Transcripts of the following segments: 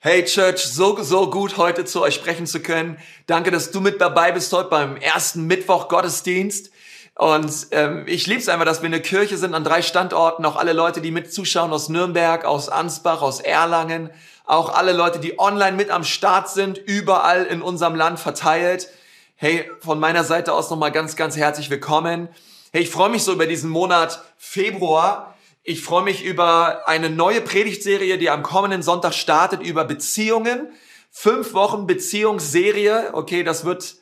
Hey Church, so, so gut heute zu euch sprechen zu können. Danke, dass du mit dabei bist heute beim ersten Mittwoch Gottesdienst. Und ähm, ich liebe es einfach, dass wir eine Kirche sind an drei Standorten. Auch alle Leute, die mit zuschauen aus Nürnberg, aus Ansbach, aus Erlangen. Auch alle Leute, die online mit am Start sind, überall in unserem Land verteilt. Hey, von meiner Seite aus nochmal ganz, ganz herzlich willkommen. Hey, ich freue mich so über diesen Monat Februar. Ich freue mich über eine neue Predigtserie, die am kommenden Sonntag startet, über Beziehungen. Fünf Wochen Beziehungsserie. Okay, das wird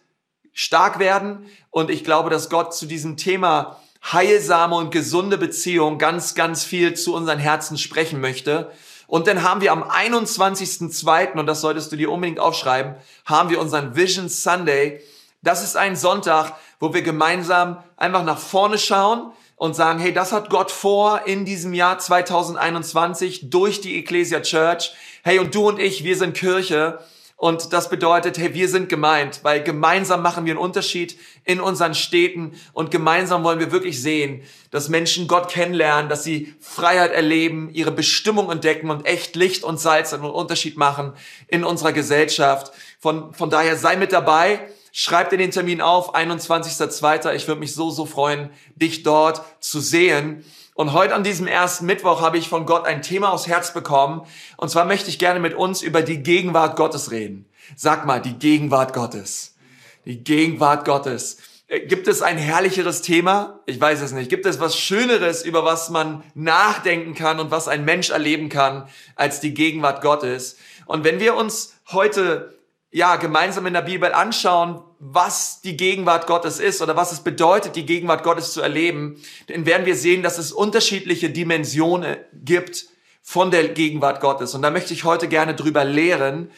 stark werden. Und ich glaube, dass Gott zu diesem Thema heilsame und gesunde Beziehung ganz, ganz viel zu unseren Herzen sprechen möchte. Und dann haben wir am 21.02., und das solltest du dir unbedingt aufschreiben, haben wir unseren Vision Sunday. Das ist ein Sonntag, wo wir gemeinsam einfach nach vorne schauen und sagen, hey, das hat Gott vor in diesem Jahr 2021 durch die Ecclesia Church. Hey, und du und ich, wir sind Kirche. Und das bedeutet, hey, wir sind gemeint, weil gemeinsam machen wir einen Unterschied in unseren Städten und gemeinsam wollen wir wirklich sehen, dass Menschen Gott kennenlernen, dass sie Freiheit erleben, ihre Bestimmung entdecken und echt Licht und Salz einen Unterschied machen in unserer Gesellschaft. Von, von daher sei mit dabei. Schreib dir den Termin auf, 21.02. Ich würde mich so, so freuen, dich dort zu sehen. Und heute an diesem ersten Mittwoch habe ich von Gott ein Thema aufs Herz bekommen. Und zwar möchte ich gerne mit uns über die Gegenwart Gottes reden. Sag mal, die Gegenwart Gottes. Die Gegenwart Gottes. Äh, gibt es ein herrlicheres Thema? Ich weiß es nicht. Gibt es was Schöneres, über was man nachdenken kann und was ein Mensch erleben kann, als die Gegenwart Gottes? Und wenn wir uns heute ja, gemeinsam in der Bibel anschauen, was die Gegenwart Gottes ist oder was es bedeutet, die Gegenwart Gottes zu erleben, dann werden wir sehen, dass es unterschiedliche Dimensionen gibt von der Gegenwart Gottes. Und da möchte ich heute gerne drüber lehren,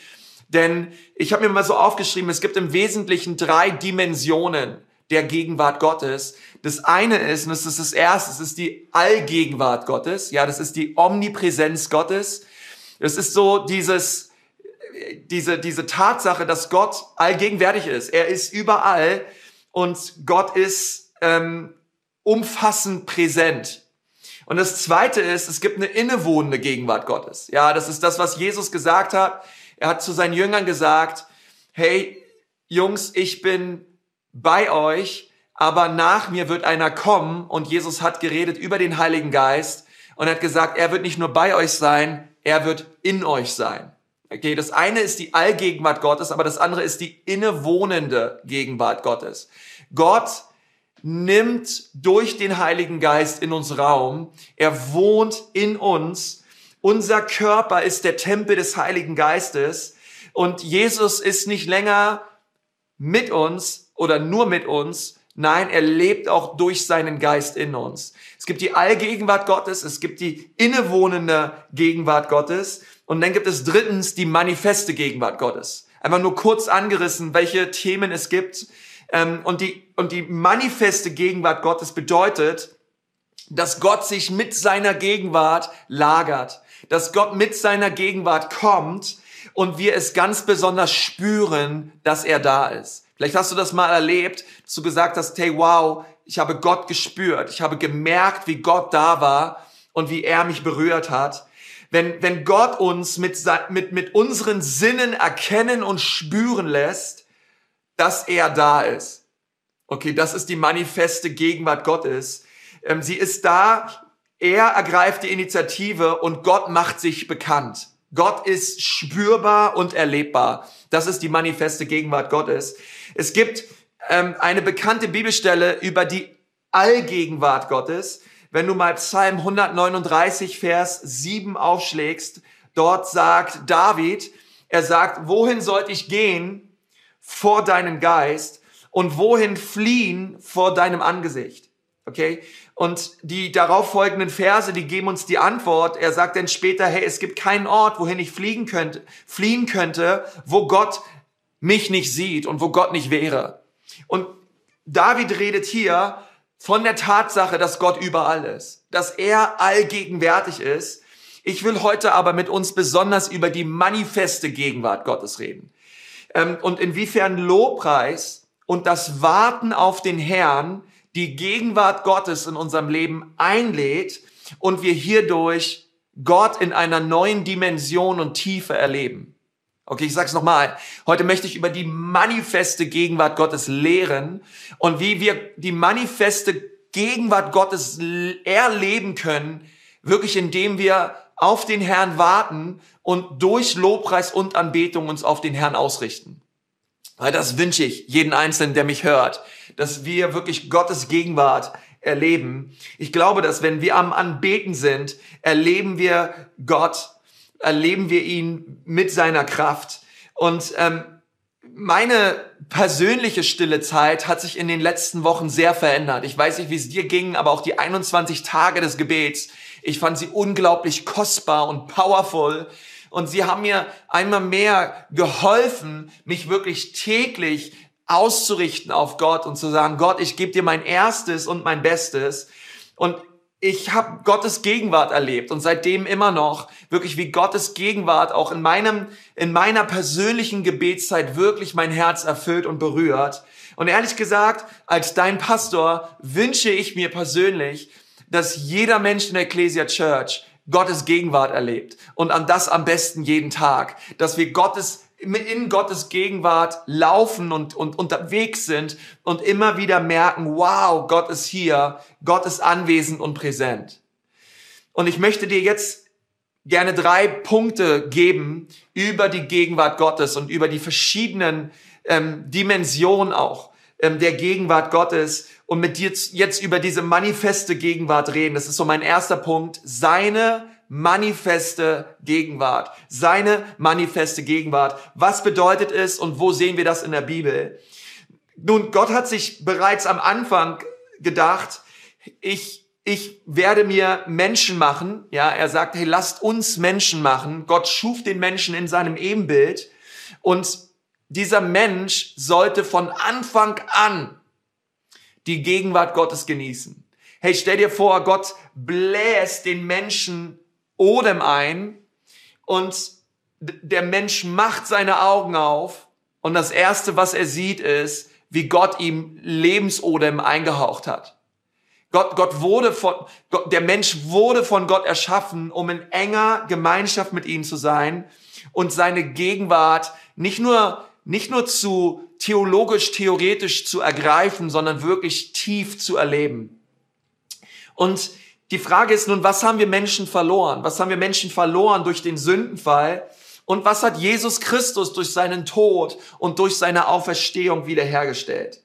denn ich habe mir mal so aufgeschrieben, es gibt im Wesentlichen drei Dimensionen der Gegenwart Gottes. Das eine ist, und das ist das erste, das ist die Allgegenwart Gottes. Ja, das ist die Omnipräsenz Gottes. Das ist so dieses, diese, diese Tatsache, dass Gott allgegenwärtig ist. Er ist überall und Gott ist ähm, umfassend präsent. Und das Zweite ist, es gibt eine innewohnende Gegenwart Gottes. Ja, das ist das, was Jesus gesagt hat. Er hat zu seinen Jüngern gesagt, hey, Jungs, ich bin bei euch, aber nach mir wird einer kommen und Jesus hat geredet über den Heiligen Geist und hat gesagt, er wird nicht nur bei euch sein, er wird in euch sein. Okay, das eine ist die Allgegenwart Gottes, aber das andere ist die innewohnende Gegenwart Gottes. Gott nimmt durch den Heiligen Geist in uns Raum. Er wohnt in uns. Unser Körper ist der Tempel des Heiligen Geistes. Und Jesus ist nicht länger mit uns oder nur mit uns. Nein, er lebt auch durch seinen Geist in uns. Es gibt die Allgegenwart Gottes, es gibt die innewohnende Gegenwart Gottes. Und dann gibt es drittens die manifeste Gegenwart Gottes. Einfach nur kurz angerissen, welche Themen es gibt. Ähm, und die, und die manifeste Gegenwart Gottes bedeutet, dass Gott sich mit seiner Gegenwart lagert, dass Gott mit seiner Gegenwart kommt und wir es ganz besonders spüren, dass er da ist. Vielleicht hast du das mal erlebt, dass du gesagt hast, hey, wow, ich habe Gott gespürt, ich habe gemerkt, wie Gott da war und wie er mich berührt hat wenn, wenn Gott uns mit, mit, mit unseren Sinnen erkennen und spüren lässt, dass er da ist. Okay, das ist die manifeste Gegenwart Gottes. Ähm, sie ist da, er ergreift die Initiative und Gott macht sich bekannt. Gott ist spürbar und erlebbar. Das ist die manifeste Gegenwart Gottes. Es gibt ähm, eine bekannte Bibelstelle über die Allgegenwart Gottes. Wenn du mal Psalm 139, Vers 7 aufschlägst, dort sagt David, er sagt, wohin sollte ich gehen vor deinem Geist und wohin fliehen vor deinem Angesicht? Okay? Und die darauf folgenden Verse, die geben uns die Antwort. Er sagt dann später, hey, es gibt keinen Ort, wohin ich fliegen könnte, fliehen könnte, wo Gott mich nicht sieht und wo Gott nicht wäre. Und David redet hier von der Tatsache, dass Gott überall ist, dass er allgegenwärtig ist. Ich will heute aber mit uns besonders über die manifeste Gegenwart Gottes reden. Ähm, und inwiefern Lobpreis und das Warten auf den Herrn die Gegenwart Gottes in unserem Leben einlädt und wir hierdurch Gott in einer neuen Dimension und Tiefe erleben. Okay, ich sag's nochmal. Heute möchte ich über die manifeste Gegenwart Gottes lehren und wie wir die manifeste Gegenwart Gottes erleben können, wirklich indem wir auf den Herrn warten und durch Lobpreis und Anbetung uns auf den Herrn ausrichten. Weil das wünsche ich jeden Einzelnen, der mich hört, dass wir wirklich Gottes Gegenwart erleben. Ich glaube, dass wenn wir am Anbeten sind, erleben wir Gott, erleben wir ihn mit seiner Kraft. Und ähm, meine persönliche stille Zeit hat sich in den letzten Wochen sehr verändert. Ich weiß nicht, wie es dir ging, aber auch die 21 Tage des Gebets, ich fand sie unglaublich kostbar und powerful. Und sie haben mir einmal mehr geholfen, mich wirklich täglich auszurichten auf Gott und zu sagen, Gott, ich gebe dir mein Erstes und mein Bestes. Und ich habe Gottes Gegenwart erlebt und seitdem immer noch wirklich wie Gottes Gegenwart auch in meinem in meiner persönlichen Gebetszeit wirklich mein Herz erfüllt und berührt. Und ehrlich gesagt, als dein Pastor wünsche ich mir persönlich, dass jeder Mensch in der Ecclesia Church Gottes Gegenwart erlebt und an das am besten jeden Tag, dass wir Gottes in Gottes Gegenwart laufen und, und unterwegs sind und immer wieder merken, wow, Gott ist hier, Gott ist anwesend und präsent. Und ich möchte dir jetzt gerne drei Punkte geben über die Gegenwart Gottes und über die verschiedenen ähm, Dimensionen auch ähm, der Gegenwart Gottes und mit dir jetzt über diese manifeste Gegenwart reden. Das ist so mein erster Punkt. Seine manifeste Gegenwart. Seine manifeste Gegenwart. Was bedeutet es und wo sehen wir das in der Bibel? Nun, Gott hat sich bereits am Anfang gedacht, ich, ich werde mir Menschen machen. Ja, er sagt, hey, lasst uns Menschen machen. Gott schuf den Menschen in seinem Ebenbild und dieser Mensch sollte von Anfang an die Gegenwart Gottes genießen. Hey, stell dir vor, Gott bläst den Menschen Odem ein und der Mensch macht seine Augen auf und das erste, was er sieht, ist, wie Gott ihm Lebensodem eingehaucht hat. Gott, Gott wurde von, Gott, der Mensch wurde von Gott erschaffen, um in enger Gemeinschaft mit ihm zu sein und seine Gegenwart nicht nur, nicht nur zu theologisch, theoretisch zu ergreifen, sondern wirklich tief zu erleben. Und die Frage ist nun, was haben wir Menschen verloren? Was haben wir Menschen verloren durch den Sündenfall? Und was hat Jesus Christus durch seinen Tod und durch seine Auferstehung wiederhergestellt?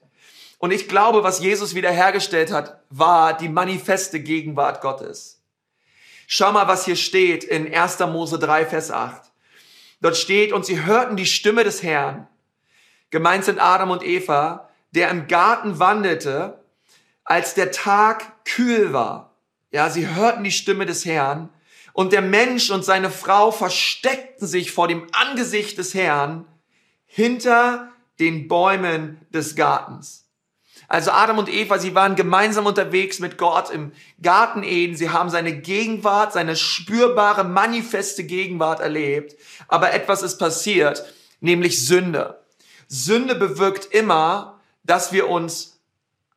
Und ich glaube, was Jesus wiederhergestellt hat, war die manifeste Gegenwart Gottes. Schau mal, was hier steht in 1. Mose 3, Vers 8. Dort steht, und sie hörten die Stimme des Herrn. Gemeint sind Adam und Eva, der im Garten wandelte, als der Tag kühl war. Ja, sie hörten die Stimme des Herrn und der Mensch und seine Frau versteckten sich vor dem Angesicht des Herrn hinter den Bäumen des Gartens. Also Adam und Eva, sie waren gemeinsam unterwegs mit Gott im Garten Eden. Sie haben seine Gegenwart, seine spürbare, manifeste Gegenwart erlebt. Aber etwas ist passiert, nämlich Sünde. Sünde bewirkt immer, dass wir uns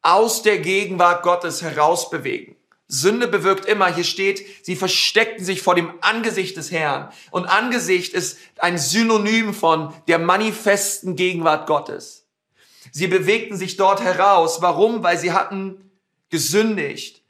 aus der Gegenwart Gottes herausbewegen. Sünde bewirkt immer, hier steht, sie versteckten sich vor dem Angesicht des Herrn. Und Angesicht ist ein Synonym von der manifesten Gegenwart Gottes. Sie bewegten sich dort heraus. Warum? Weil sie hatten gesündigt.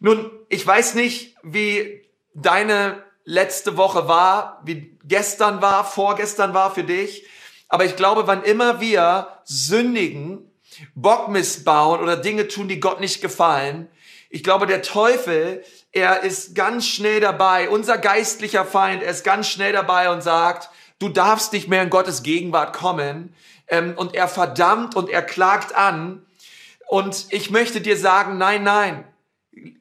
Nun, ich weiß nicht, wie deine letzte Woche war, wie gestern war, vorgestern war für dich. Aber ich glaube, wann immer wir sündigen, Bock missbauen oder Dinge tun, die Gott nicht gefallen, ich glaube, der Teufel, er ist ganz schnell dabei, unser geistlicher Feind, er ist ganz schnell dabei und sagt, du darfst nicht mehr in Gottes Gegenwart kommen. Ähm, und er verdammt und er klagt an. Und ich möchte dir sagen, nein, nein,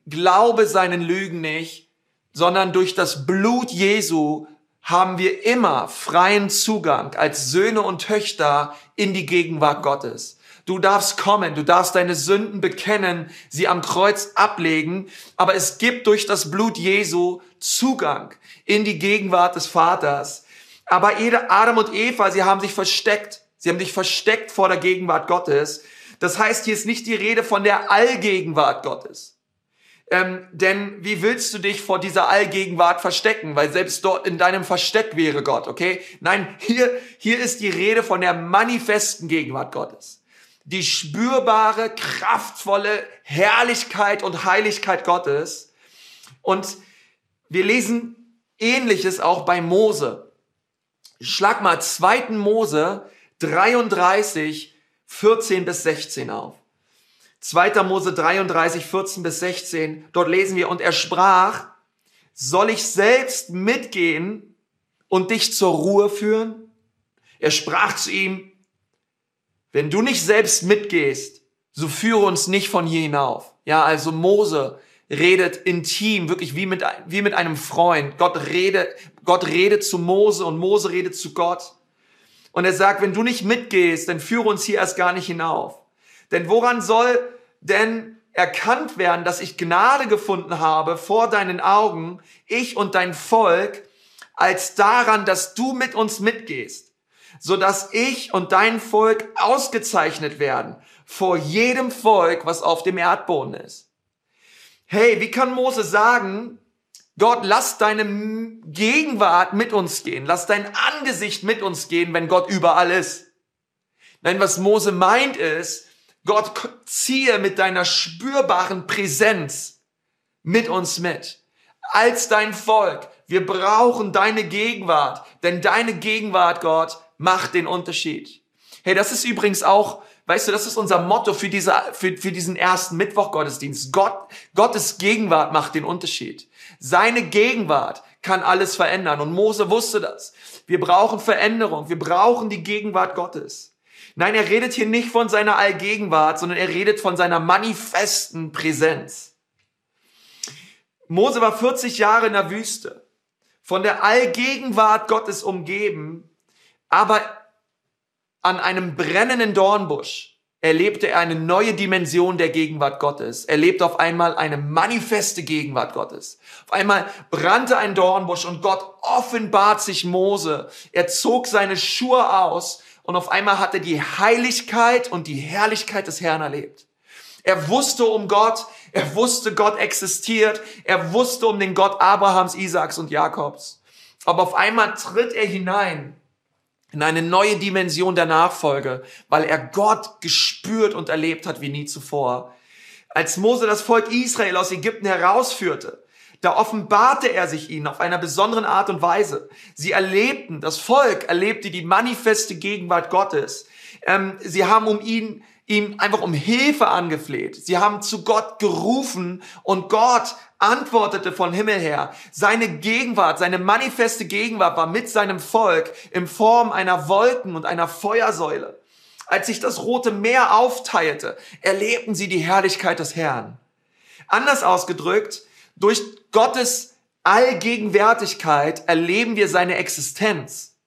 glaube seinen Lügen nicht, sondern durch das Blut Jesu haben wir immer freien Zugang als Söhne und Töchter in die Gegenwart Gottes. Du darfst kommen, du darfst deine Sünden bekennen, sie am Kreuz ablegen, aber es gibt durch das Blut Jesu Zugang in die Gegenwart des Vaters. Aber Adam und Eva, sie haben sich versteckt. Sie haben sich versteckt vor der Gegenwart Gottes. Das heißt, hier ist nicht die Rede von der Allgegenwart Gottes. Ähm, denn wie willst du dich vor dieser Allgegenwart verstecken? Weil selbst dort in deinem Versteck wäre Gott, okay? Nein, hier, hier ist die Rede von der manifesten Gegenwart Gottes. Die spürbare, kraftvolle Herrlichkeit und Heiligkeit Gottes. Und wir lesen Ähnliches auch bei Mose. Schlag mal 2. Mose 33, 14 bis 16 auf. 2. Mose 33, 14 bis 16, dort lesen wir, und er sprach, soll ich selbst mitgehen und dich zur Ruhe führen? Er sprach zu ihm, wenn du nicht selbst mitgehst, so führe uns nicht von hier hinauf. Ja, also Mose redet intim, wirklich wie mit, wie mit einem Freund. Gott redet, Gott redet zu Mose und Mose redet zu Gott. Und er sagt, wenn du nicht mitgehst, dann führe uns hier erst gar nicht hinauf. Denn woran soll denn erkannt werden, dass ich Gnade gefunden habe vor deinen Augen, ich und dein Volk, als daran, dass du mit uns mitgehst, so dass ich und dein Volk ausgezeichnet werden vor jedem Volk, was auf dem Erdboden ist. Hey, wie kann Mose sagen, Gott, lass deine Gegenwart mit uns gehen, lass dein Angesicht mit uns gehen, wenn Gott überall ist? Nein, was Mose meint ist, Gott, ziehe mit deiner spürbaren Präsenz mit uns mit. Als dein Volk. Wir brauchen deine Gegenwart. Denn deine Gegenwart, Gott, macht den Unterschied. Hey, das ist übrigens auch, weißt du, das ist unser Motto für, diese, für, für diesen ersten Mittwoch-Gottesdienst. Gott, Gottes Gegenwart macht den Unterschied. Seine Gegenwart kann alles verändern. Und Mose wusste das. Wir brauchen Veränderung. Wir brauchen die Gegenwart Gottes. Nein, er redet hier nicht von seiner Allgegenwart, sondern er redet von seiner manifesten Präsenz. Mose war 40 Jahre in der Wüste, von der Allgegenwart Gottes umgeben, aber an einem brennenden Dornbusch erlebte er eine neue Dimension der Gegenwart Gottes. Er lebte auf einmal eine manifeste Gegenwart Gottes. Auf einmal brannte ein Dornbusch und Gott offenbart sich Mose. Er zog seine Schuhe aus und auf einmal hat er die Heiligkeit und die Herrlichkeit des Herrn erlebt. Er wusste um Gott, er wusste, Gott existiert, er wusste um den Gott Abrahams, Isaaks und Jakobs. Aber auf einmal tritt er hinein in eine neue Dimension der Nachfolge, weil er Gott gespürt und erlebt hat wie nie zuvor. Als Mose das Volk Israel aus Ägypten herausführte, da offenbarte er sich ihnen auf einer besonderen Art und Weise. Sie erlebten, das Volk erlebte die manifeste Gegenwart Gottes. Ähm, sie haben um ihn, ihm einfach um Hilfe angefleht. Sie haben zu Gott gerufen und Gott antwortete von Himmel her. Seine Gegenwart, seine manifeste Gegenwart war mit seinem Volk in Form einer Wolken und einer Feuersäule. Als sich das Rote Meer aufteilte, erlebten sie die Herrlichkeit des Herrn. Anders ausgedrückt, durch Gottes Allgegenwärtigkeit erleben wir seine Existenz.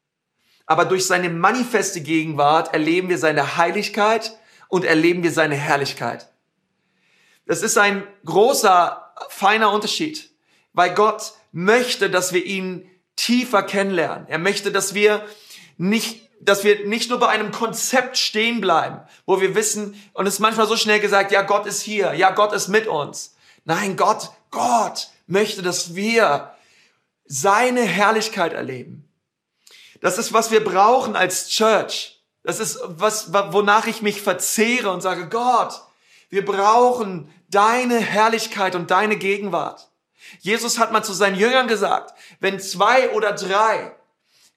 Aber durch seine manifeste Gegenwart erleben wir seine Heiligkeit und erleben wir seine Herrlichkeit. Das ist ein großer, feiner Unterschied, weil Gott möchte, dass wir ihn tiefer kennenlernen. Er möchte, dass wir nicht, dass wir nicht nur bei einem Konzept stehen bleiben, wo wir wissen, und es ist manchmal so schnell gesagt, ja, Gott ist hier, ja, Gott ist mit uns. Nein, Gott Gott möchte, dass wir seine Herrlichkeit erleben. Das ist, was wir brauchen als Church. Das ist, was, wonach ich mich verzehre und sage, Gott, wir brauchen deine Herrlichkeit und deine Gegenwart. Jesus hat mal zu seinen Jüngern gesagt, wenn zwei oder drei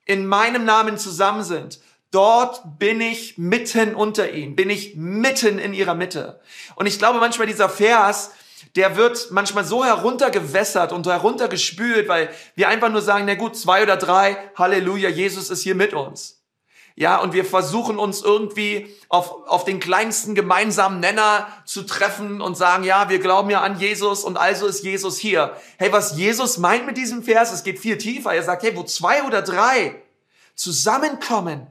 in meinem Namen zusammen sind, dort bin ich mitten unter ihnen, bin ich mitten in ihrer Mitte. Und ich glaube manchmal dieser Vers, der wird manchmal so heruntergewässert und heruntergespült, weil wir einfach nur sagen, na gut, zwei oder drei, Halleluja, Jesus ist hier mit uns. Ja, und wir versuchen uns irgendwie auf, auf den kleinsten gemeinsamen Nenner zu treffen und sagen, ja, wir glauben ja an Jesus und also ist Jesus hier. Hey, was Jesus meint mit diesem Vers, es geht viel tiefer. Er sagt, hey, wo zwei oder drei zusammenkommen,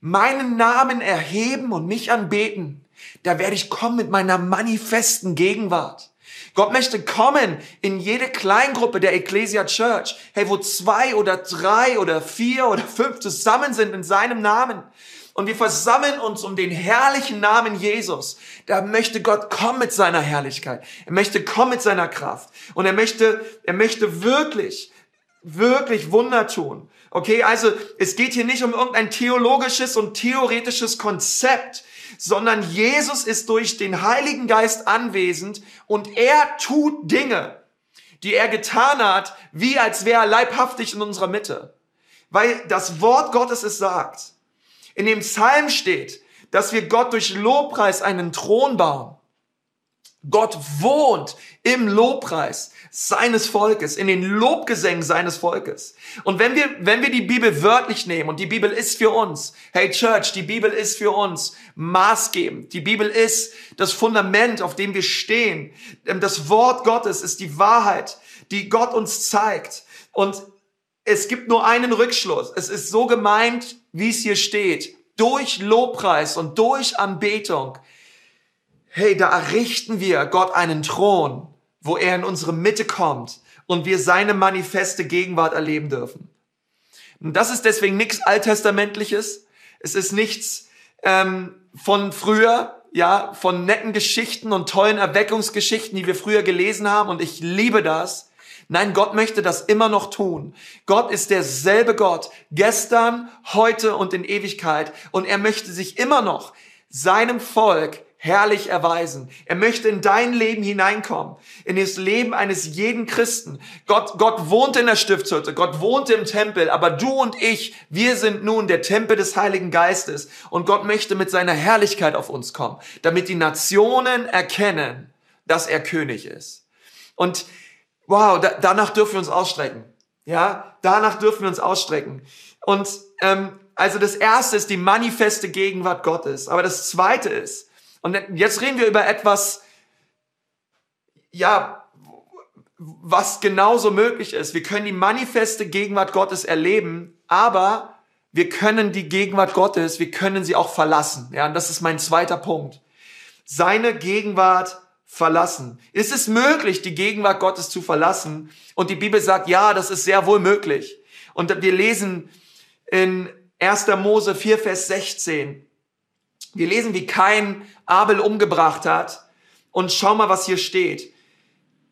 meinen Namen erheben und mich anbeten, da werde ich kommen mit meiner manifesten Gegenwart. Gott möchte kommen in jede Kleingruppe der Ecclesia Church. Hey, wo zwei oder drei oder vier oder fünf zusammen sind in seinem Namen. und wir versammeln uns um den herrlichen Namen Jesus, da möchte Gott kommen mit seiner Herrlichkeit. Er möchte kommen mit seiner Kraft. Und er möchte, er möchte wirklich, wirklich Wunder tun. Okay, also es geht hier nicht um irgendein theologisches und theoretisches Konzept, sondern Jesus ist durch den Heiligen Geist anwesend und er tut Dinge, die er getan hat, wie als wäre er leibhaftig in unserer Mitte. Weil das Wort Gottes es sagt. In dem Psalm steht, dass wir Gott durch Lobpreis einen Thron bauen. Gott wohnt im Lobpreis seines Volkes, in den Lobgesängen seines Volkes. Und wenn wir, wenn wir die Bibel wörtlich nehmen und die Bibel ist für uns, hey Church, die Bibel ist für uns maßgebend. Die Bibel ist das Fundament, auf dem wir stehen. Das Wort Gottes ist die Wahrheit, die Gott uns zeigt. Und es gibt nur einen Rückschluss. Es ist so gemeint, wie es hier steht. Durch Lobpreis und durch Anbetung. Hey, da errichten wir Gott einen Thron wo er in unsere Mitte kommt und wir seine manifeste Gegenwart erleben dürfen. Und das ist deswegen nichts Alttestamentliches. Es ist nichts ähm, von früher, ja, von netten Geschichten und tollen Erweckungsgeschichten, die wir früher gelesen haben. Und ich liebe das. Nein, Gott möchte das immer noch tun. Gott ist derselbe Gott, gestern, heute und in Ewigkeit. Und er möchte sich immer noch seinem Volk herrlich erweisen. Er möchte in dein Leben hineinkommen, in das Leben eines jeden Christen. Gott, Gott wohnt in der Stiftshütte, Gott wohnt im Tempel, aber du und ich, wir sind nun der Tempel des Heiligen Geistes und Gott möchte mit seiner Herrlichkeit auf uns kommen, damit die Nationen erkennen, dass er König ist. Und wow, da, danach dürfen wir uns ausstrecken. Ja, danach dürfen wir uns ausstrecken. Und ähm, also das erste ist die manifeste Gegenwart Gottes. Aber das zweite ist, und jetzt reden wir über etwas, ja, was genauso möglich ist. Wir können die manifeste Gegenwart Gottes erleben, aber wir können die Gegenwart Gottes, wir können sie auch verlassen. Ja, und das ist mein zweiter Punkt. Seine Gegenwart verlassen. Ist es möglich, die Gegenwart Gottes zu verlassen? Und die Bibel sagt, ja, das ist sehr wohl möglich. Und wir lesen in 1. Mose 4, Vers 16. Wir lesen, wie Kain Abel umgebracht hat. Und schau mal, was hier steht.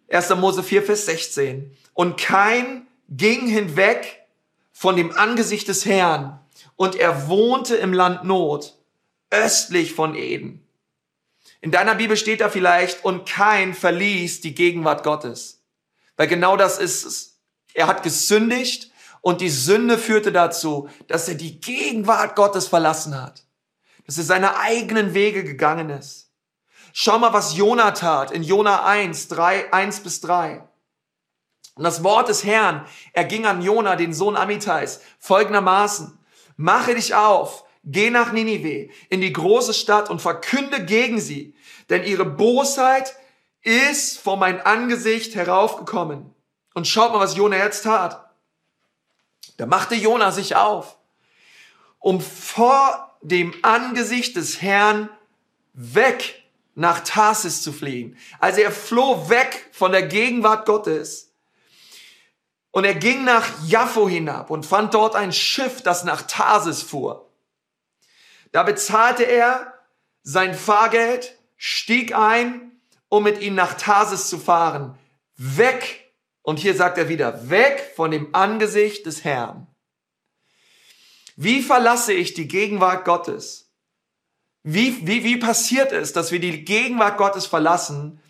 1. Mose 4, Vers 16. Und Kain ging hinweg von dem Angesicht des Herrn und er wohnte im Land Not, östlich von Eden. In deiner Bibel steht da vielleicht, und Kain verließ die Gegenwart Gottes. Weil genau das ist es. Er hat gesündigt und die Sünde führte dazu, dass er die Gegenwart Gottes verlassen hat dass er seine eigenen Wege gegangen ist. Schau mal, was Jona tat in Jona 1, 3, 1 bis 3. Und das Wort des Herrn erging an Jona, den Sohn Amitais, folgendermaßen. Mache dich auf, geh nach Ninive, in die große Stadt und verkünde gegen sie, denn ihre Bosheit ist vor mein Angesicht heraufgekommen. Und schaut mal, was Jona jetzt tat. Da machte Jona sich auf, um vor dem Angesicht des Herrn weg nach Tarsis zu fliehen. Also er floh weg von der Gegenwart Gottes. Und er ging nach Jaffo hinab und fand dort ein Schiff, das nach Tarsis fuhr. Da bezahlte er sein Fahrgeld, stieg ein, um mit ihm nach Tarsis zu fahren. Weg, und hier sagt er wieder, weg von dem Angesicht des Herrn. Wie verlasse ich die Gegenwart Gottes? Wie, wie, wie passiert es, dass wir die Gegenwart Gottes verlassen?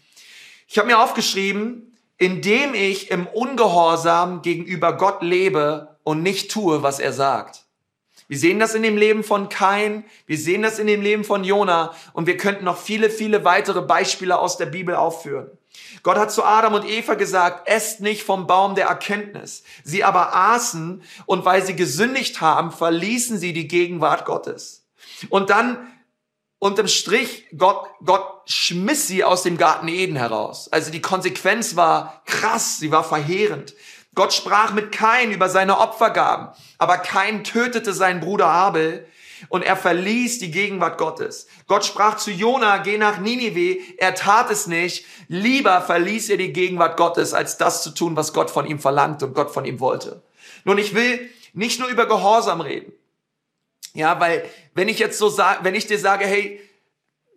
Ich habe mir aufgeschrieben, indem ich im Ungehorsam gegenüber Gott lebe und nicht tue, was er sagt. Wir sehen das in dem Leben von Kain, wir sehen das in dem Leben von Jona und wir könnten noch viele, viele weitere Beispiele aus der Bibel aufführen. Gott hat zu Adam und Eva gesagt, esst nicht vom Baum der Erkenntnis. Sie aber aßen und weil sie gesündigt haben, verließen sie die Gegenwart Gottes. Und dann unterm Strich, Gott, Gott schmiss sie aus dem Garten Eden heraus. Also die Konsequenz war krass, sie war verheerend. Gott sprach mit Kain über seine Opfergaben, aber Kain tötete seinen Bruder Abel und er verließ die Gegenwart Gottes. Gott sprach zu Jona, geh nach Ninive, er tat es nicht. Lieber verließ er die Gegenwart Gottes, als das zu tun, was Gott von ihm verlangt und Gott von ihm wollte. Nun, ich will nicht nur über Gehorsam reden. Ja, weil wenn ich jetzt so sage, wenn ich dir sage, hey,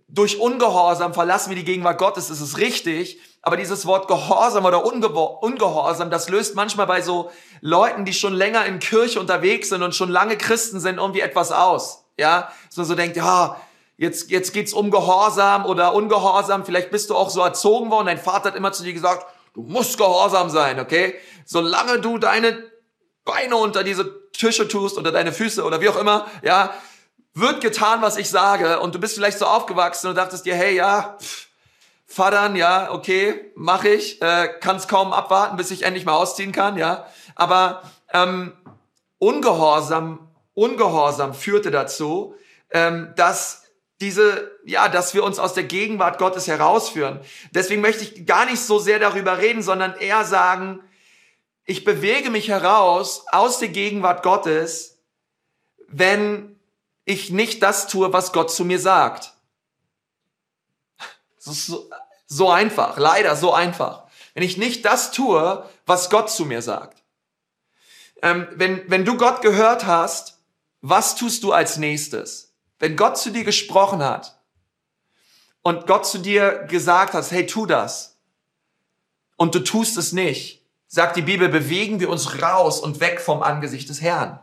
durch Ungehorsam verlassen wir die Gegenwart Gottes, ist es richtig, aber dieses Wort Gehorsam oder Ungehorsam, das löst manchmal bei so Leuten, die schon länger in Kirche unterwegs sind und schon lange Christen sind, irgendwie etwas aus. Ja, dass man so denkt, ja, jetzt, jetzt geht's um Gehorsam oder Ungehorsam, vielleicht bist du auch so erzogen worden, dein Vater hat immer zu dir gesagt, du musst gehorsam sein, okay? Solange du deine Beine unter diese Tische tust oder deine Füße oder wie auch immer, ja, wird getan, was ich sage und du bist vielleicht so aufgewachsen und dachtest dir, hey, ja, pff, Vatern, ja, okay, mach ich, äh, kann's kaum abwarten, bis ich endlich mal ausziehen kann, ja, aber ähm, Ungehorsam, Ungehorsam führte dazu, ähm, dass diese, ja, dass wir uns aus der Gegenwart Gottes herausführen. Deswegen möchte ich gar nicht so sehr darüber reden, sondern eher sagen, ich bewege mich heraus aus der Gegenwart Gottes, wenn ich nicht das tue, was Gott zu mir sagt. So, so einfach, leider so einfach. Wenn ich nicht das tue, was Gott zu mir sagt. Ähm, wenn, wenn du Gott gehört hast, was tust du als nächstes? Wenn Gott zu dir gesprochen hat und Gott zu dir gesagt hat, hey, tu das, und du tust es nicht, sagt die Bibel, bewegen wir uns raus und weg vom Angesicht des Herrn.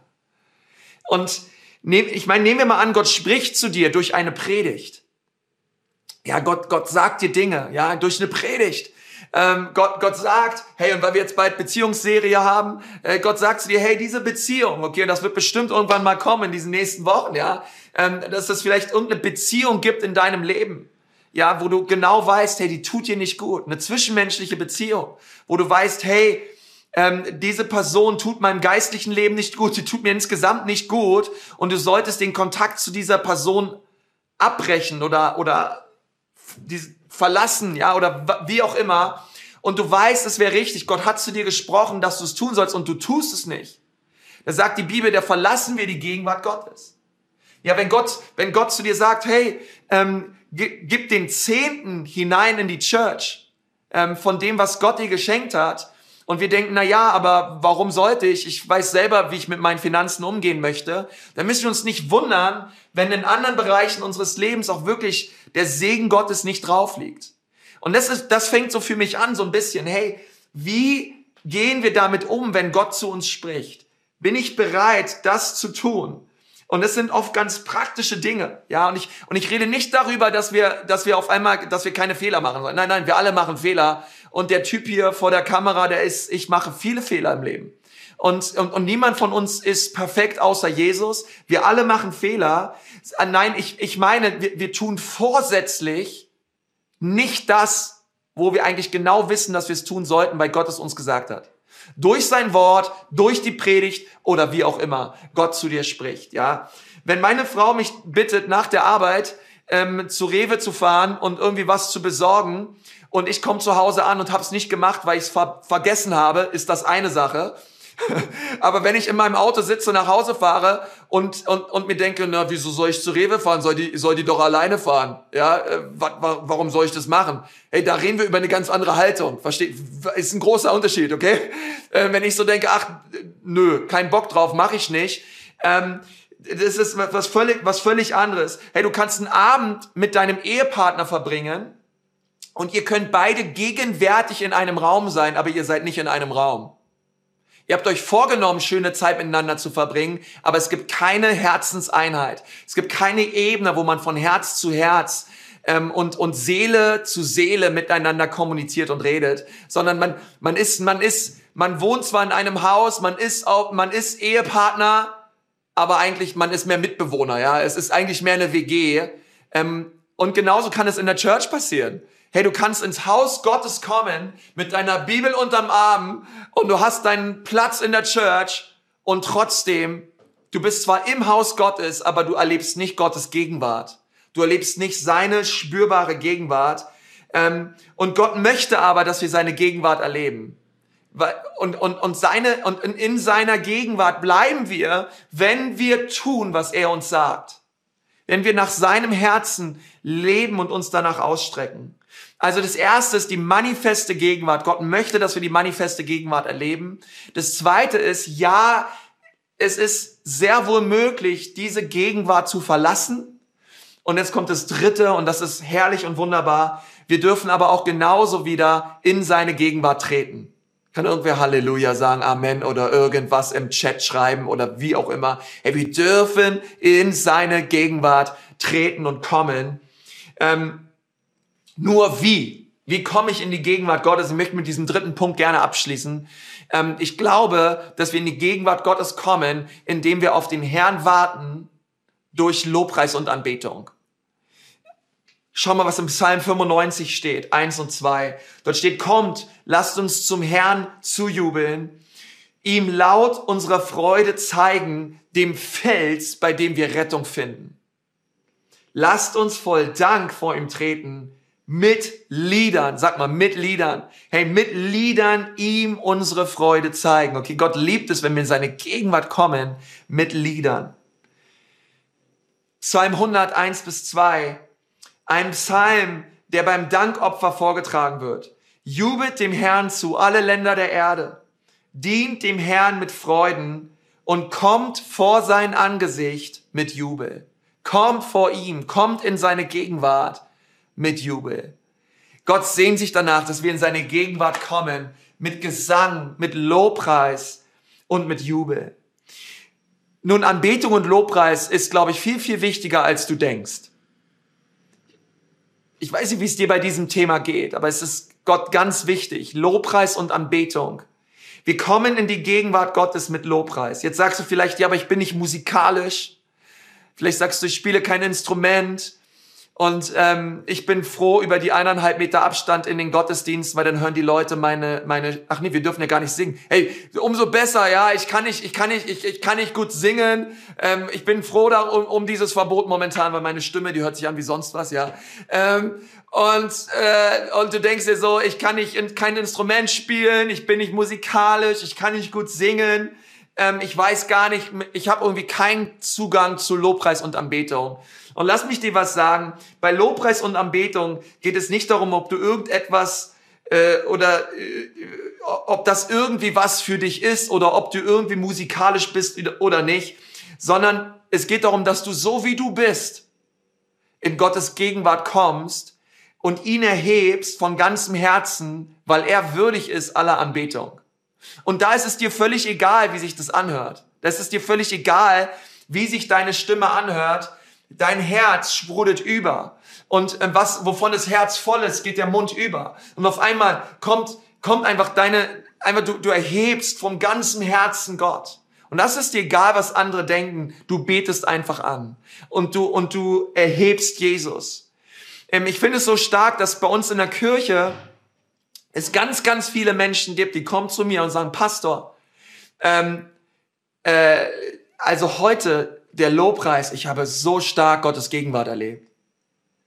Und nehm, ich meine, nehmen wir mal an, Gott spricht zu dir durch eine Predigt. Ja, Gott, Gott sagt dir Dinge, ja, durch eine Predigt. Ähm, Gott, Gott sagt, hey, und weil wir jetzt bald Beziehungsserie haben, äh, Gott sagt zu dir, hey, diese Beziehung, okay, und das wird bestimmt irgendwann mal kommen in diesen nächsten Wochen, ja, ähm, dass es vielleicht irgendeine Beziehung gibt in deinem Leben, ja, wo du genau weißt, hey, die tut dir nicht gut, eine zwischenmenschliche Beziehung, wo du weißt, hey, ähm, diese Person tut meinem geistlichen Leben nicht gut, sie tut mir insgesamt nicht gut und du solltest den Kontakt zu dieser Person abbrechen oder oder verlassen, ja, oder wie auch immer. Und du weißt, es wäre richtig. Gott hat zu dir gesprochen, dass du es tun sollst und du tust es nicht. Da sagt die Bibel, da verlassen wir die Gegenwart Gottes. Ja, wenn Gott, wenn Gott zu dir sagt, hey, ähm, gib den Zehnten hinein in die Church ähm, von dem, was Gott dir geschenkt hat, und wir denken, na ja, aber warum sollte ich? Ich weiß selber, wie ich mit meinen Finanzen umgehen möchte. Dann müssen wir uns nicht wundern, wenn in anderen Bereichen unseres Lebens auch wirklich der Segen Gottes nicht drauf liegt. Und das ist, das fängt so für mich an, so ein bisschen. Hey, wie gehen wir damit um, wenn Gott zu uns spricht? Bin ich bereit, das zu tun? Und es sind oft ganz praktische Dinge, ja. Und ich und ich rede nicht darüber, dass wir, dass wir auf einmal, dass wir keine Fehler machen sollen. Nein, nein, wir alle machen Fehler. Und der Typ hier vor der Kamera, der ist, ich mache viele Fehler im Leben. Und, und, und niemand von uns ist perfekt außer Jesus. Wir alle machen Fehler. Nein, ich, ich meine, wir, wir tun vorsätzlich nicht das, wo wir eigentlich genau wissen, dass wir es tun sollten, weil Gott es uns gesagt hat. Durch sein Wort, durch die Predigt oder wie auch immer Gott zu dir spricht, ja. Wenn meine Frau mich bittet, nach der Arbeit ähm, zu Rewe zu fahren und irgendwie was zu besorgen und ich komme zu Hause an und habe es nicht gemacht, weil ich es ver vergessen habe, ist das eine Sache. Aber wenn ich in meinem Auto sitze, nach Hause fahre und, und, und mir denke, na, wieso soll ich zu Rewe fahren? Soll die, soll die doch alleine fahren? Ja, äh, wa, wa, warum soll ich das machen? Hey, da reden wir über eine ganz andere Haltung. Versteht? Ist ein großer Unterschied, okay? Äh, wenn ich so denke, ach, nö, kein Bock drauf, mache ich nicht. Ähm, das ist was völlig, was völlig anderes. Hey, du kannst einen Abend mit deinem Ehepartner verbringen und ihr könnt beide gegenwärtig in einem Raum sein, aber ihr seid nicht in einem Raum. Ihr habt euch vorgenommen, schöne Zeit miteinander zu verbringen, aber es gibt keine Herzenseinheit. Es gibt keine Ebene, wo man von Herz zu Herz ähm, und, und Seele zu Seele miteinander kommuniziert und redet, sondern man, man ist, man ist, man wohnt zwar in einem Haus, man ist auch, man ist Ehepartner, aber eigentlich, man ist mehr Mitbewohner, ja. Es ist eigentlich mehr eine WG. Ähm, und genauso kann es in der Church passieren. Hey, du kannst ins Haus Gottes kommen mit deiner Bibel unterm Arm und du hast deinen Platz in der Church und trotzdem, du bist zwar im Haus Gottes, aber du erlebst nicht Gottes Gegenwart. Du erlebst nicht seine spürbare Gegenwart. Ähm, und Gott möchte aber, dass wir seine Gegenwart erleben. Und, und, und, seine, und in seiner Gegenwart bleiben wir, wenn wir tun, was er uns sagt. Wenn wir nach seinem Herzen leben und uns danach ausstrecken. Also das erste ist die manifeste Gegenwart. Gott möchte, dass wir die manifeste Gegenwart erleben. Das zweite ist, ja, es ist sehr wohl möglich, diese Gegenwart zu verlassen. Und jetzt kommt das Dritte und das ist herrlich und wunderbar. Wir dürfen aber auch genauso wieder in seine Gegenwart treten. Kann irgendwer Halleluja sagen, Amen oder irgendwas im Chat schreiben oder wie auch immer. Hey, wir dürfen in seine Gegenwart treten und kommen. Ähm, nur wie? Wie komme ich in die Gegenwart Gottes? Ich möchte mit diesem dritten Punkt gerne abschließen. Ähm, ich glaube, dass wir in die Gegenwart Gottes kommen, indem wir auf den Herrn warten durch Lobpreis und Anbetung. Schau mal, was im Psalm 95 steht, eins und zwei. Dort steht, kommt, lasst uns zum Herrn zujubeln, ihm laut unserer Freude zeigen, dem Fels, bei dem wir Rettung finden. Lasst uns voll Dank vor ihm treten, mit Liedern, sag mal, mit Liedern. Hey, mit Liedern ihm unsere Freude zeigen. Okay, Gott liebt es, wenn wir in seine Gegenwart kommen, mit Liedern. Psalm 101 bis 2 ein Psalm, der beim Dankopfer vorgetragen wird. Jubelt dem Herrn zu, alle Länder der Erde. Dient dem Herrn mit Freuden und kommt vor sein Angesicht mit Jubel. Kommt vor ihm, kommt in seine Gegenwart mit Jubel. Gott sehnt sich danach, dass wir in seine Gegenwart kommen mit Gesang, mit Lobpreis und mit Jubel. Nun, Anbetung und Lobpreis ist, glaube ich, viel, viel wichtiger, als du denkst ich weiß nicht, wie es dir bei diesem Thema geht, aber es ist Gott ganz wichtig. Lobpreis und Anbetung. Wir kommen in die Gegenwart Gottes mit Lobpreis. Jetzt sagst du vielleicht, ja, aber ich bin nicht musikalisch. Vielleicht sagst du, ich spiele kein Instrument. Und ähm, ich bin froh über die eineinhalb Meter Abstand in den Gottesdienst, weil dann hören die Leute meine, meine, ach nee, wir dürfen ja gar nicht singen. Hey, umso besser, ja, ich kann nicht, ich kann nicht, ich, ich kann nicht gut singen. Ähm, ich bin froh da um, um dieses Verbot momentan, weil meine Stimme, die hört sich an wie sonst was, ja. Ähm, und, äh, und du denkst dir so, ich kann nicht kein Instrument spielen, ich bin nicht musikalisch, ich kann nicht gut singen. Ähm, ich weiß gar nicht, ich habe irgendwie keinen Zugang zu Lobpreis und Anbetung. Und lass mich dir was sagen, bei Lobpreis und Anbetung geht es nicht darum, ob du irgendetwas äh, oder äh, ob das irgendwie was für dich ist oder ob du irgendwie musikalisch bist oder nicht, sondern es geht darum, dass du so wie du bist in Gottes Gegenwart kommst und ihn erhebst von ganzem Herzen, weil er würdig ist aller Anbetung. Und da ist es dir völlig egal, wie sich das anhört. Da ist dir völlig egal, wie sich deine Stimme anhört, Dein Herz sprudelt über. Und äh, was, wovon das Herz voll ist, geht der Mund über. Und auf einmal kommt, kommt einfach deine, einfach du, du erhebst vom ganzen Herzen Gott. Und das ist dir egal, was andere denken. Du betest einfach an. Und du, und du erhebst Jesus. Ähm, ich finde es so stark, dass bei uns in der Kirche es ganz, ganz viele Menschen gibt, die kommen zu mir und sagen, Pastor, ähm, äh, also heute der Lobpreis, ich habe so stark Gottes Gegenwart erlebt.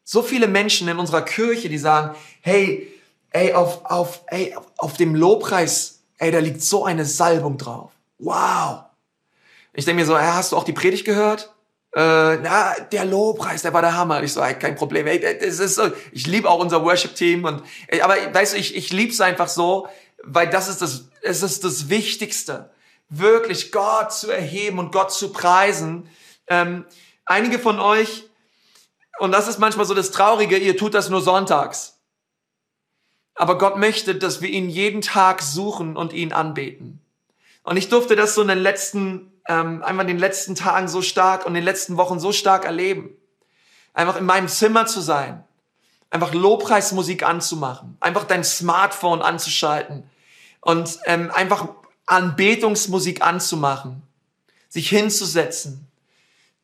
So viele Menschen in unserer Kirche, die sagen, hey, ey, auf, auf, ey, auf dem Lobpreis, ey, da liegt so eine Salbung drauf. Wow. Ich denke mir so, hey, hast du auch die Predigt gehört? Äh, na, der Lobpreis, der war der Hammer. Ich so, ey, kein Problem. Ey, das ist so, ich liebe auch unser Worship-Team und, ey, aber weißt du, ich, ich lieb's einfach so, weil das ist das, es ist das Wichtigste wirklich Gott zu erheben und Gott zu preisen. Ähm, einige von euch, und das ist manchmal so das Traurige, ihr tut das nur sonntags. Aber Gott möchte, dass wir ihn jeden Tag suchen und ihn anbeten. Und ich durfte das so in den letzten, ähm, einmal in den letzten Tagen so stark und in den letzten Wochen so stark erleben. Einfach in meinem Zimmer zu sein. Einfach Lobpreismusik anzumachen. Einfach dein Smartphone anzuschalten. Und ähm, einfach Anbetungsmusik anzumachen, sich hinzusetzen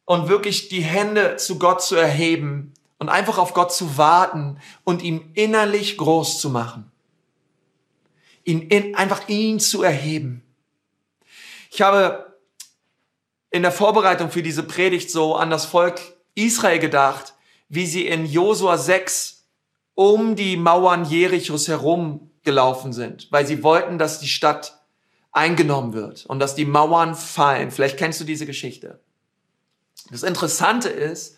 und wirklich die Hände zu Gott zu erheben und einfach auf Gott zu warten und ihn innerlich groß zu machen. Ihn in, einfach ihn zu erheben. Ich habe in der Vorbereitung für diese Predigt so an das Volk Israel gedacht, wie sie in Josua 6 um die Mauern Jerichos herum gelaufen sind, weil sie wollten, dass die Stadt eingenommen wird und dass die Mauern fallen. Vielleicht kennst du diese Geschichte. Das Interessante ist,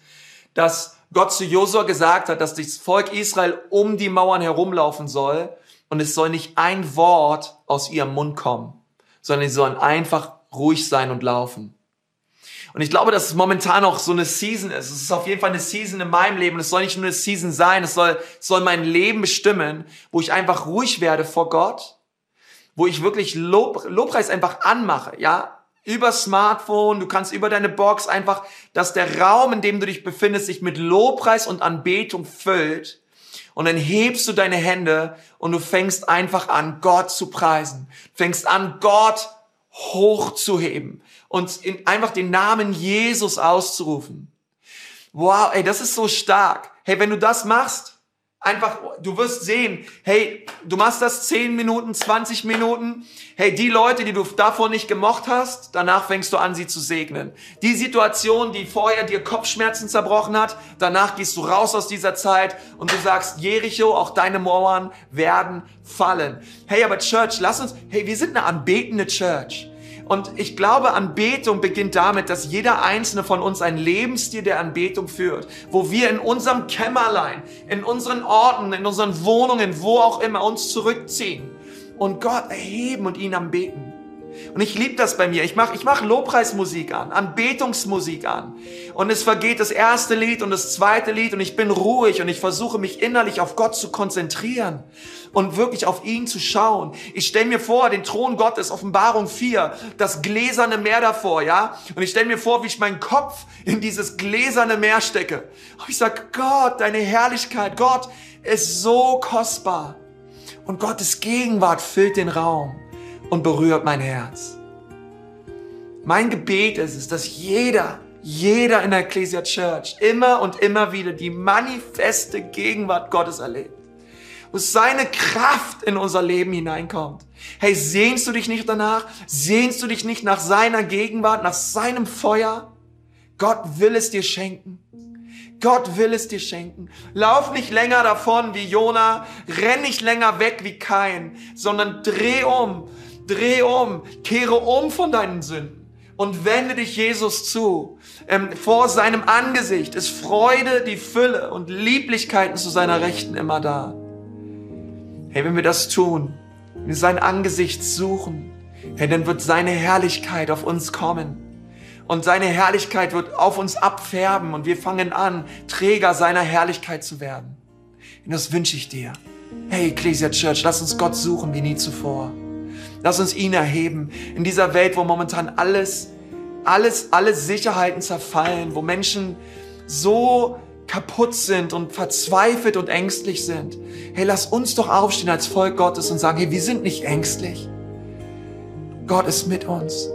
dass Gott zu Josua gesagt hat, dass das Volk Israel um die Mauern herumlaufen soll und es soll nicht ein Wort aus ihrem Mund kommen, sondern sie sollen einfach ruhig sein und laufen. Und ich glaube, dass es momentan auch so eine Season ist. Es ist auf jeden Fall eine Season in meinem Leben. es soll nicht nur eine Season sein, es soll, soll mein Leben bestimmen, wo ich einfach ruhig werde vor Gott, wo ich wirklich Lob, Lobpreis einfach anmache, ja, über Smartphone, du kannst über deine Box einfach, dass der Raum, in dem du dich befindest, sich mit Lobpreis und Anbetung füllt. Und dann hebst du deine Hände und du fängst einfach an, Gott zu preisen. Fängst an, Gott hochzuheben und in, einfach den Namen Jesus auszurufen. Wow, ey, das ist so stark. Hey, wenn du das machst, Einfach, du wirst sehen, hey, du machst das 10 Minuten, 20 Minuten. Hey, die Leute, die du davor nicht gemocht hast, danach fängst du an, sie zu segnen. Die Situation, die vorher dir Kopfschmerzen zerbrochen hat, danach gehst du raus aus dieser Zeit und du sagst, Jericho, auch deine Mauern werden fallen. Hey, aber Church, lass uns, hey, wir sind eine anbetende Church. Und ich glaube, Anbetung beginnt damit, dass jeder einzelne von uns einen Lebensstil der Anbetung führt, wo wir in unserem Kämmerlein, in unseren Orten, in unseren Wohnungen, wo auch immer uns zurückziehen und Gott erheben und ihn anbeten. Und ich liebe das bei mir. Ich mache ich mach Lobpreismusik an, Anbetungsmusik an. Und es vergeht das erste Lied und das zweite Lied und ich bin ruhig und ich versuche mich innerlich auf Gott zu konzentrieren und wirklich auf ihn zu schauen. Ich stelle mir vor, den Thron Gottes, Offenbarung 4, das gläserne Meer davor, ja? Und ich stelle mir vor, wie ich meinen Kopf in dieses gläserne Meer stecke. Und ich sage, Gott, deine Herrlichkeit, Gott ist so kostbar. Und Gottes Gegenwart füllt den Raum und berührt mein Herz. Mein Gebet ist es, dass jeder, jeder in der Ecclesia Church immer und immer wieder die manifeste Gegenwart Gottes erlebt. Wo seine Kraft in unser Leben hineinkommt. Hey, sehnst du dich nicht danach? Sehnst du dich nicht nach seiner Gegenwart, nach seinem Feuer? Gott will es dir schenken. Gott will es dir schenken. Lauf nicht länger davon wie Jona, renn nicht länger weg wie Kain, sondern dreh um Dreh um, kehre um von deinen Sünden und wende dich Jesus zu. Ähm, vor seinem Angesicht ist Freude, die Fülle und Lieblichkeiten zu seiner Rechten immer da. Hey, wenn wir das tun, wenn wir sein Angesicht suchen, hey, dann wird seine Herrlichkeit auf uns kommen. Und seine Herrlichkeit wird auf uns abfärben und wir fangen an, Träger seiner Herrlichkeit zu werden. Und das wünsche ich dir. Hey, Ecclesia Church, lass uns Gott suchen wie nie zuvor. Lass uns ihn erheben in dieser Welt, wo momentan alles, alles, alle Sicherheiten zerfallen, wo Menschen so kaputt sind und verzweifelt und ängstlich sind. Hey, lass uns doch aufstehen als Volk Gottes und sagen, hey, wir sind nicht ängstlich. Gott ist mit uns.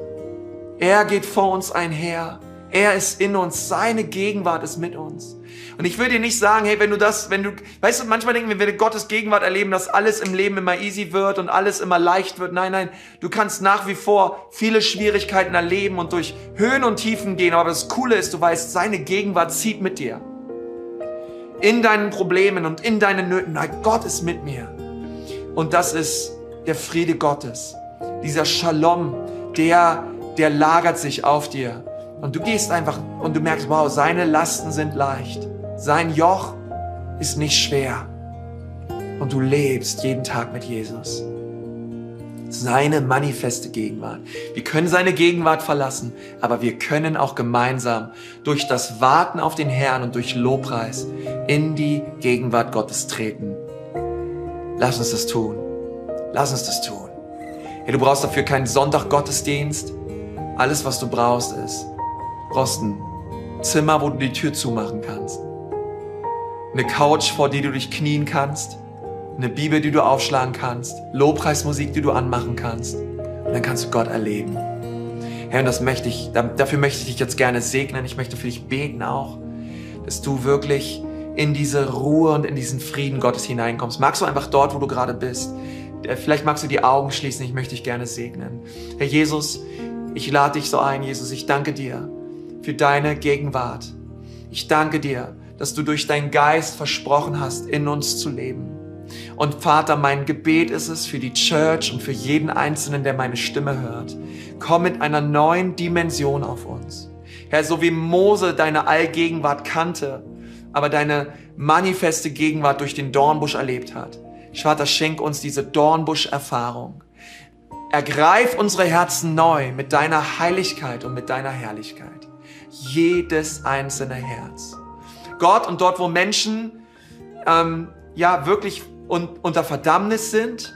Er geht vor uns einher. Er ist in uns. Seine Gegenwart ist mit uns. Und ich will dir nicht sagen, hey, wenn du das, wenn du, weißt du, manchmal denken wir, wenn wir Gottes Gegenwart erleben, dass alles im Leben immer easy wird und alles immer leicht wird. Nein, nein, du kannst nach wie vor viele Schwierigkeiten erleben und durch Höhen und Tiefen gehen. Aber das Coole ist, du weißt, seine Gegenwart zieht mit dir. In deinen Problemen und in deinen Nöten. Nein, Gott ist mit mir. Und das ist der Friede Gottes. Dieser Shalom, der, der lagert sich auf dir. Und du gehst einfach und du merkst, wow, seine Lasten sind leicht. Sein Joch ist nicht schwer. Und du lebst jeden Tag mit Jesus. Seine manifeste Gegenwart. Wir können seine Gegenwart verlassen, aber wir können auch gemeinsam durch das Warten auf den Herrn und durch Lobpreis in die Gegenwart Gottes treten. Lass uns das tun. Lass uns das tun. Hey, du brauchst dafür keinen Sonntag-Gottesdienst. Alles, was du brauchst, ist, brauchst ein Zimmer, wo du die Tür zumachen kannst eine Couch, vor die du dich knien kannst, eine Bibel, die du aufschlagen kannst, Lobpreismusik, die du anmachen kannst. Und dann kannst du Gott erleben. Herr, und das möchte ich, dafür möchte ich dich jetzt gerne segnen. Ich möchte für dich beten auch, dass du wirklich in diese Ruhe und in diesen Frieden Gottes hineinkommst. Magst du einfach dort, wo du gerade bist? Äh, vielleicht magst du die Augen schließen. Ich möchte dich gerne segnen. Herr Jesus, ich lade dich so ein, Jesus. Ich danke dir für deine Gegenwart. Ich danke dir, dass du durch deinen Geist versprochen hast, in uns zu leben. Und Vater, mein Gebet ist es für die Church und für jeden Einzelnen, der meine Stimme hört. Komm mit einer neuen Dimension auf uns. Herr, so wie Mose deine Allgegenwart kannte, aber deine manifeste Gegenwart durch den Dornbusch erlebt hat. Vater, schenk uns diese Dornbusch-Erfahrung. Ergreif unsere Herzen neu mit deiner Heiligkeit und mit deiner Herrlichkeit. Jedes einzelne Herz. Gott und dort, wo Menschen ähm, ja wirklich un unter Verdammnis sind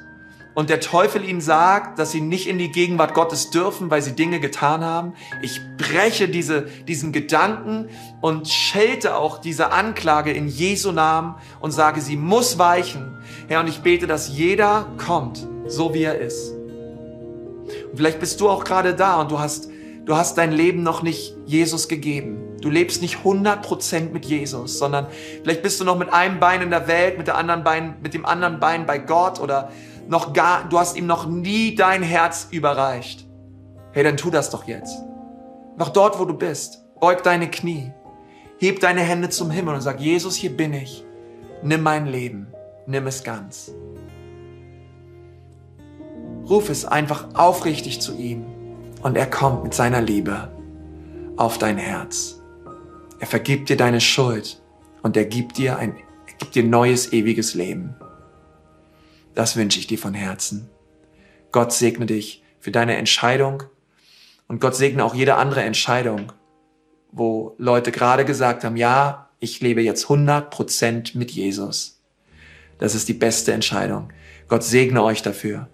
und der Teufel ihnen sagt, dass sie nicht in die Gegenwart Gottes dürfen, weil sie Dinge getan haben. Ich breche diese, diesen Gedanken und schelte auch diese Anklage in Jesu Namen und sage, sie muss weichen. Herr, und ich bete, dass jeder kommt, so wie er ist. Und vielleicht bist du auch gerade da und du hast, du hast dein Leben noch nicht Jesus gegeben. Du lebst nicht 100% mit Jesus, sondern vielleicht bist du noch mit einem Bein in der Welt, mit, der anderen Bein, mit dem anderen Bein bei Gott oder noch gar, du hast ihm noch nie dein Herz überreicht. Hey, dann tu das doch jetzt. Mach dort, wo du bist. Beug deine Knie. Heb deine Hände zum Himmel und sag, Jesus, hier bin ich. Nimm mein Leben. Nimm es ganz. Ruf es einfach aufrichtig zu ihm und er kommt mit seiner Liebe auf dein Herz. Er vergibt dir deine Schuld und er gibt dir ein, er gibt dir neues, ewiges Leben. Das wünsche ich dir von Herzen. Gott segne dich für deine Entscheidung und Gott segne auch jede andere Entscheidung, wo Leute gerade gesagt haben, ja, ich lebe jetzt 100% mit Jesus. Das ist die beste Entscheidung. Gott segne euch dafür.